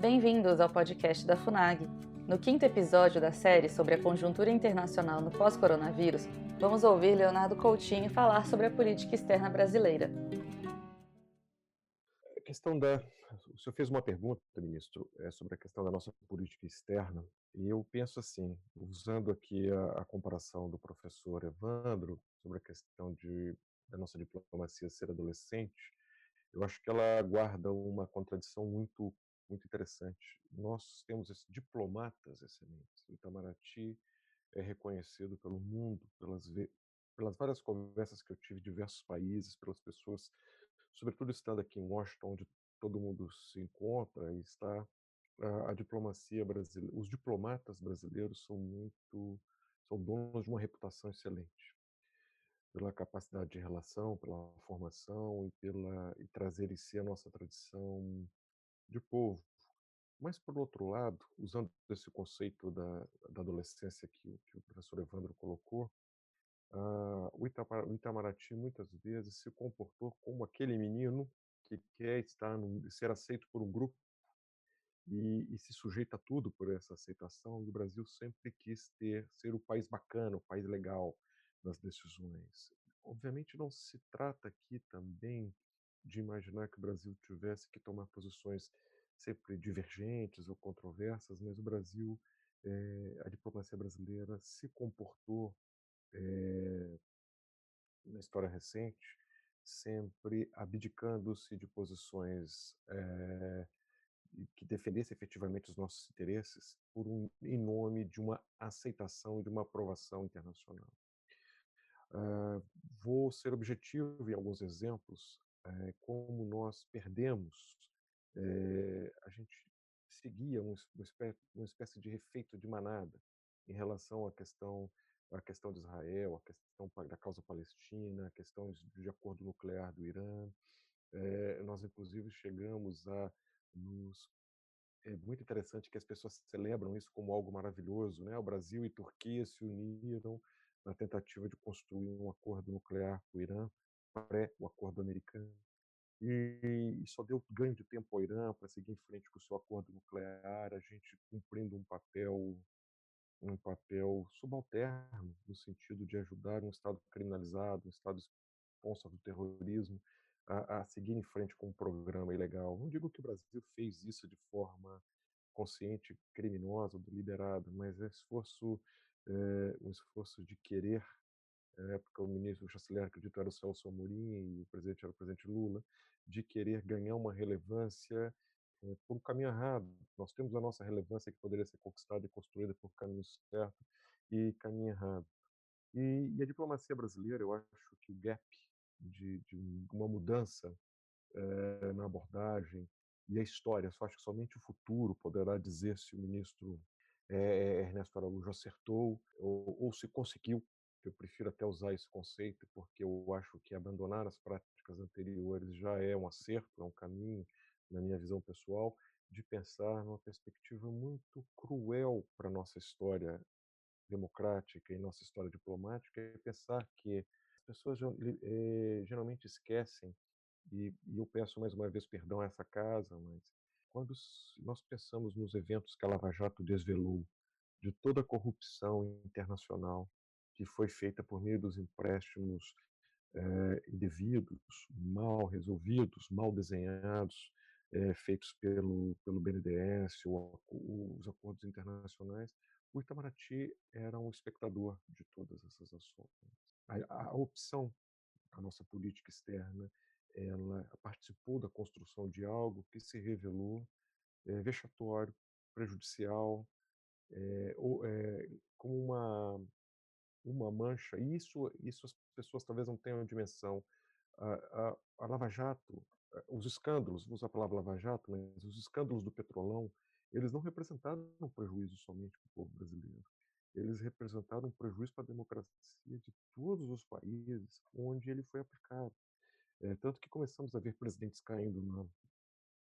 Bem-vindos ao podcast da FUNAG. No quinto episódio da série sobre a conjuntura internacional no pós-coronavírus, vamos ouvir Leonardo Coutinho falar sobre a política externa brasileira. A questão da. O senhor fez uma pergunta, ministro, é, sobre a questão da nossa política externa, e eu penso assim, usando aqui a, a comparação do professor Evandro sobre a questão de, da nossa diplomacia ser adolescente, eu acho que ela guarda uma contradição muito muito interessante. Nós temos diplomatas excelentes. O Itamaraty é reconhecido pelo mundo, pelas, pelas várias conversas que eu tive em diversos países, pelas pessoas, sobretudo estando aqui em Washington, onde todo mundo se encontra e está a, a diplomacia brasileira. Os diplomatas brasileiros são muito são donos de uma reputação excelente pela capacidade de relação, pela formação e pela e trazer em si a nossa tradição de povo. Mas, por outro lado, usando esse conceito da, da adolescência que, que, o professor Evandro colocou, uh, o, o Itamaraty muitas vezes se comportou como aquele menino que quer estar ser aceito por um grupo e, e, se sujeita a tudo por essa aceitação. E o Brasil sempre quis ter ser o país bacana, o país legal nas decisões. Obviamente não se trata aqui também de imaginar que o Brasil tivesse que tomar posições sempre divergentes ou controversas, mas o Brasil, é, a diplomacia brasileira se comportou é, na história recente sempre abdicando-se de posições é, que defendessem efetivamente os nossos interesses por um, em nome de uma aceitação e de uma aprovação internacional. Uh, vou ser objetivo em alguns exemplos é, como nós perdemos, é, a gente seguia um, uma, espécie, uma espécie de efeito de manada em relação à questão a questão de Israel, a questão da causa palestina, a questão de acordo nuclear do Irã. É, nós, inclusive, chegamos a nos. É muito interessante que as pessoas celebram isso como algo maravilhoso. Né? O Brasil e Turquia se uniram na tentativa de construir um acordo nuclear com o Irã, pré o acordo americano, e só deu ganho de tempo ao Irã para seguir em frente com o seu acordo nuclear, a gente cumprindo um papel um papel subalterno no sentido de ajudar um Estado criminalizado, um Estado responsável do terrorismo, a, a, seguir em frente com um programa ilegal. Não digo que o Brasil fez isso de forma consciente, criminosa, deliberada, mas é esforço, é, um esforço de querer na época o ministro o chanceler acredito era o Celso Amorim e o presidente era o presidente Lula, de querer ganhar uma relevância é, por um caminho errado. Nós temos a nossa relevância que poderia ser conquistada e construída por caminho certo e caminho errado. E, e a diplomacia brasileira, eu acho que o gap de, de uma mudança é, na abordagem e a história, só acho que somente o futuro poderá dizer se o ministro é, Ernesto Araújo acertou ou, ou se conseguiu eu prefiro até usar esse conceito porque eu acho que abandonar as práticas anteriores já é um acerto, é um caminho, na minha visão pessoal, de pensar numa perspectiva muito cruel para a nossa história democrática e nossa história diplomática, é pensar que as pessoas é, geralmente esquecem, e, e eu peço mais uma vez perdão a essa casa, mas quando nós pensamos nos eventos que a Lava Jato desvelou, de toda a corrupção internacional, que foi feita por meio dos empréstimos é, indevidos, mal resolvidos, mal desenhados, é, feitos pelo, pelo BNDES, os acordos internacionais, o Itamaraty era um espectador de todas essas ações. A, a opção, a nossa política externa, ela participou da construção de algo que se revelou é, vexatório, prejudicial, é, ou, é, uma uma mancha. E isso, isso as pessoas talvez não tenham dimensão. A, a, a Lava Jato, eh, os escândalos, vou usar a palavra Lava Jato, mas os escândalos do petrolão, eles não representaram um prejuízo somente para o povo brasileiro. Eles representaram um prejuízo para a democracia de todos os países onde ele foi aplicado. É, tanto que começamos a ver presidentes caindo no,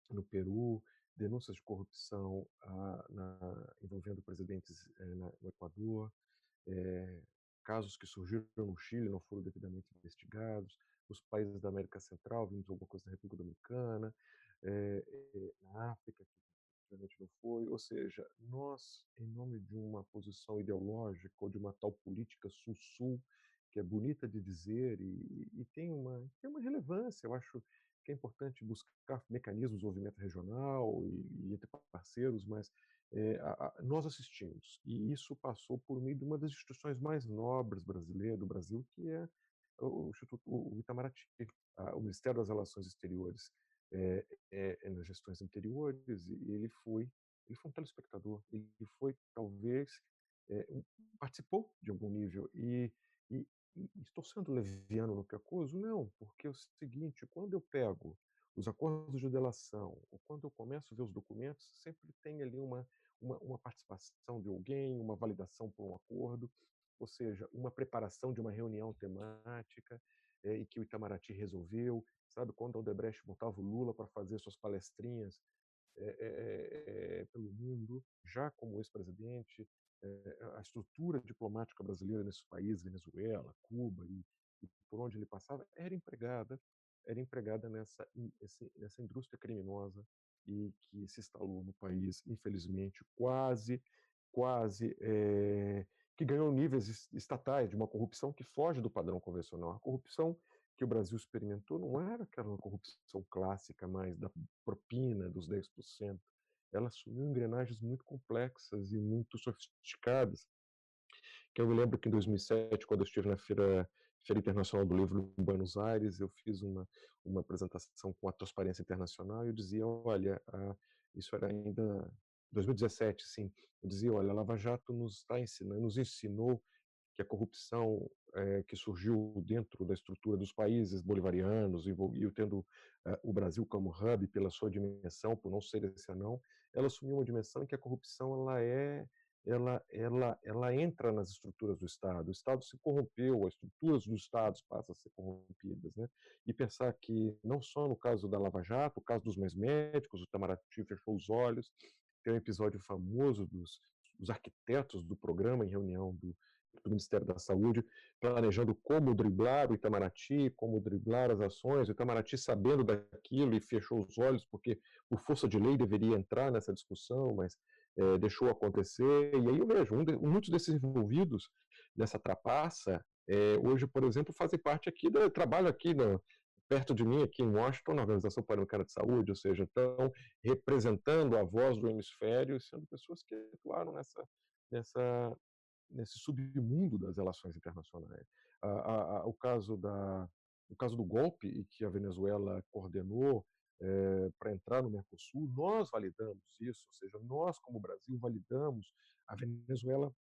no Peru, denúncias de corrupção ah, na, envolvendo presidentes eh, na, no Equador, é, casos que surgiram no Chile não foram devidamente investigados, os países da América Central, vimos alguma coisa na República Dominicana, é, é, na África, efetivamente não foi. Ou seja, nós, em nome de uma posição ideológica ou de uma tal política sul-sul, que é bonita de dizer e, e tem, uma, tem uma relevância, eu acho que é importante buscar mecanismos de desenvolvimento regional e, e entre parceiros, mas é, a, a, nós assistimos, e isso passou por meio de uma das instituições mais nobres brasileiras do Brasil, que é o, Instituto, o Itamaraty, a, o Ministério das Relações Exteriores, é, é, nas gestões anteriores, e ele foi, ele foi um telespectador, ele foi talvez um, participou de algum nível e, e, e estou sendo leviano no que acuso? Não, porque é o seguinte, quando eu pego os acordos de delação, ou quando eu começo a ver os documentos, sempre tem ali uma, uma, uma participação de alguém, uma validação por um acordo, ou seja, uma preparação de uma reunião temática é, e que o Itamaraty resolveu, sabe, quando o Odebrecht botava o Lula para fazer suas palestrinhas é, é, pelo mundo, já como ex-presidente, a estrutura diplomática brasileira nesse país, Venezuela, Cuba e, por onde ele passava, era empregada era empregada nessa, nessa indústria criminosa e que se instalou no país, infelizmente, quase, quase, é, que ganhou níveis estatais de uma corrupção que foge do padrão convencional. A corrupção que o Brasil experimentou não era aquela corrupção clássica mais da propina dos 10%. Ela assumiu engrenagens muito complexas e muito sofisticadas. Que eu me lembro que em 2007, quando eu estive na feira Feira Internacional do Livro em Buenos Aires, eu fiz uma, uma apresentação com a Transparência Internacional e eu dizia, olha, a, isso era ainda 2017, sim, eu dizia, olha, a Lava Jato nos está ensinando, nos ensinou que a corrupção é, que surgiu dentro da estrutura dos países bolivarianos e, tendo uh, o Brasil como hub pela sua dimensão, por não ser esse anão, ela assumiu uma dimensão em que a corrupção ela é ela, ela, ela entra nas estruturas do Estado. O Estado se corrompeu, as estruturas dos Estados passam a ser corrompidas. Né? E pensar que, não só no caso da Lava Jato, o caso dos mais médicos, o Itamaraty fechou os olhos, tem um episódio famoso dos, dos arquitetos do programa em reunião do, do Ministério da Saúde, planejando como driblar o Itamaraty, como driblar as ações, o Itamaraty sabendo daquilo e fechou os olhos, porque por força de lei deveria entrar nessa discussão, mas é, deixou acontecer. E aí eu vejo, um de, muitos desses envolvidos nessa trapaça, é, hoje, por exemplo, fazem parte aqui, do, trabalho aqui perto de mim, aqui em Washington, na Organização Pan-Americana de Saúde, ou seja, estão representando a voz do hemisfério, sendo pessoas que atuaram nessa, nessa, nesse submundo das relações internacionais. A, a, a, o caso da o caso do golpe que a Venezuela coordenou é, para entrar no Mercosul, nós validamos isso, ou seja, nós, como Brasil, validamos. A Venezuela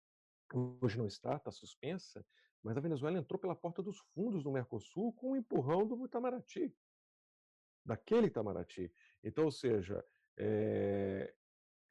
hoje não está, está suspensa, mas a Venezuela entrou pela porta dos fundos do Mercosul com o empurrão do Itamaraty, daquele Itamaraty. Então, ou seja, é,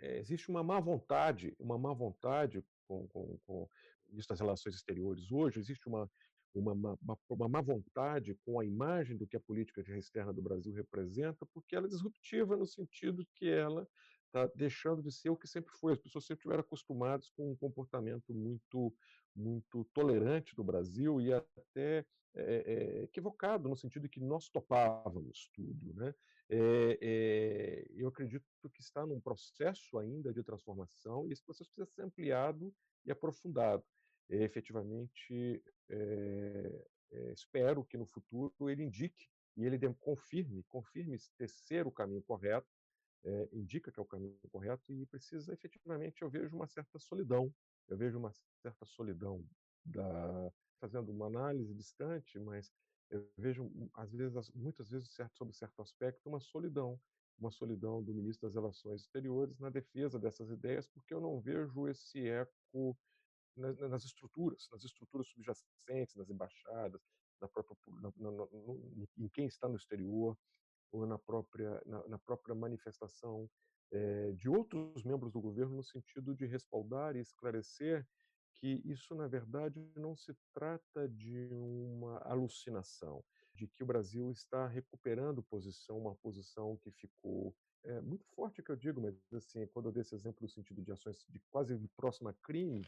é, existe uma má vontade, uma má vontade com, com, com isso das relações exteriores hoje, existe uma, uma, uma, uma má vontade com a imagem do que a política externa do Brasil representa, porque ela é disruptiva no sentido que ela está deixando de ser o que sempre foi. As pessoas sempre estiveram acostumadas com um comportamento muito, muito tolerante do Brasil e até é, é, equivocado no sentido de que nós topávamos tudo, né? É, é, eu acredito que está num processo ainda de transformação e esse processo precisa ser ampliado e aprofundado efetivamente é, é, espero que no futuro ele indique e ele confirme, confirme ser o caminho correto, é, indica que é o caminho correto e precisa efetivamente, eu vejo uma certa solidão, eu vejo uma certa solidão da fazendo uma análise distante, mas eu vejo às vezes, muitas vezes, certo, sobre certo aspecto, uma solidão, uma solidão do ministro das Relações Exteriores na defesa dessas ideias, porque eu não vejo esse eco nas, nas estruturas, nas estruturas subjacentes, nas embaixadas, na própria, na, na, no, em quem está no exterior ou na própria, na, na própria manifestação é, de outros membros do governo no sentido de respaldar e esclarecer que isso, na verdade, não se trata de uma alucinação, de que o Brasil está recuperando posição, uma posição que ficou é, muito forte, que eu digo, mas assim, quando eu dei esse exemplo no sentido de ações de quase próxima crime,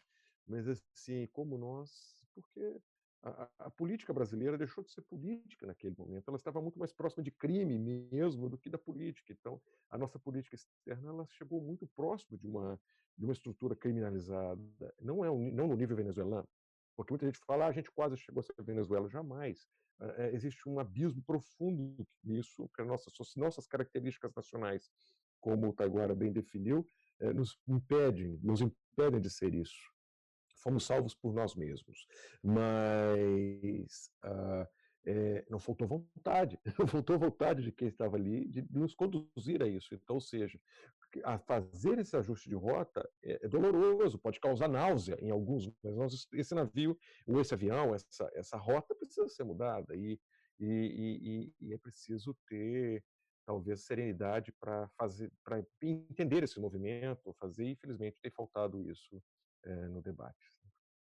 mas assim, como nós, porque a, a, política brasileira deixou de ser política naquele momento. Ela estava muito mais próxima de crime mesmo do que da política. Então, a nossa política externa ela chegou muito próximo de uma de uma estrutura criminalizada. Não é um, não no nível venezuelano, porque muita gente fala, ah, a gente quase chegou a ser Venezuela. Jamais. É, existe um abismo profundo nisso, que nossas nossas características nacionais, como o Taiguara bem definiu, é, nos impedem, nos impedem de ser isso fomos salvos por nós mesmos. Mas uh, é, não faltou vontade, não faltou vontade de quem estava ali de nos conduzir a isso. Então, ou seja, a fazer esse ajuste de rota é, é doloroso, pode causar náusea em alguns, mas nós, esse navio, ou esse avião, essa, essa rota precisa ser mudada e, e, e, e é preciso ter talvez serenidade para fazer, para entender esse movimento, fazer. Infelizmente, tem faltado isso é, no debate.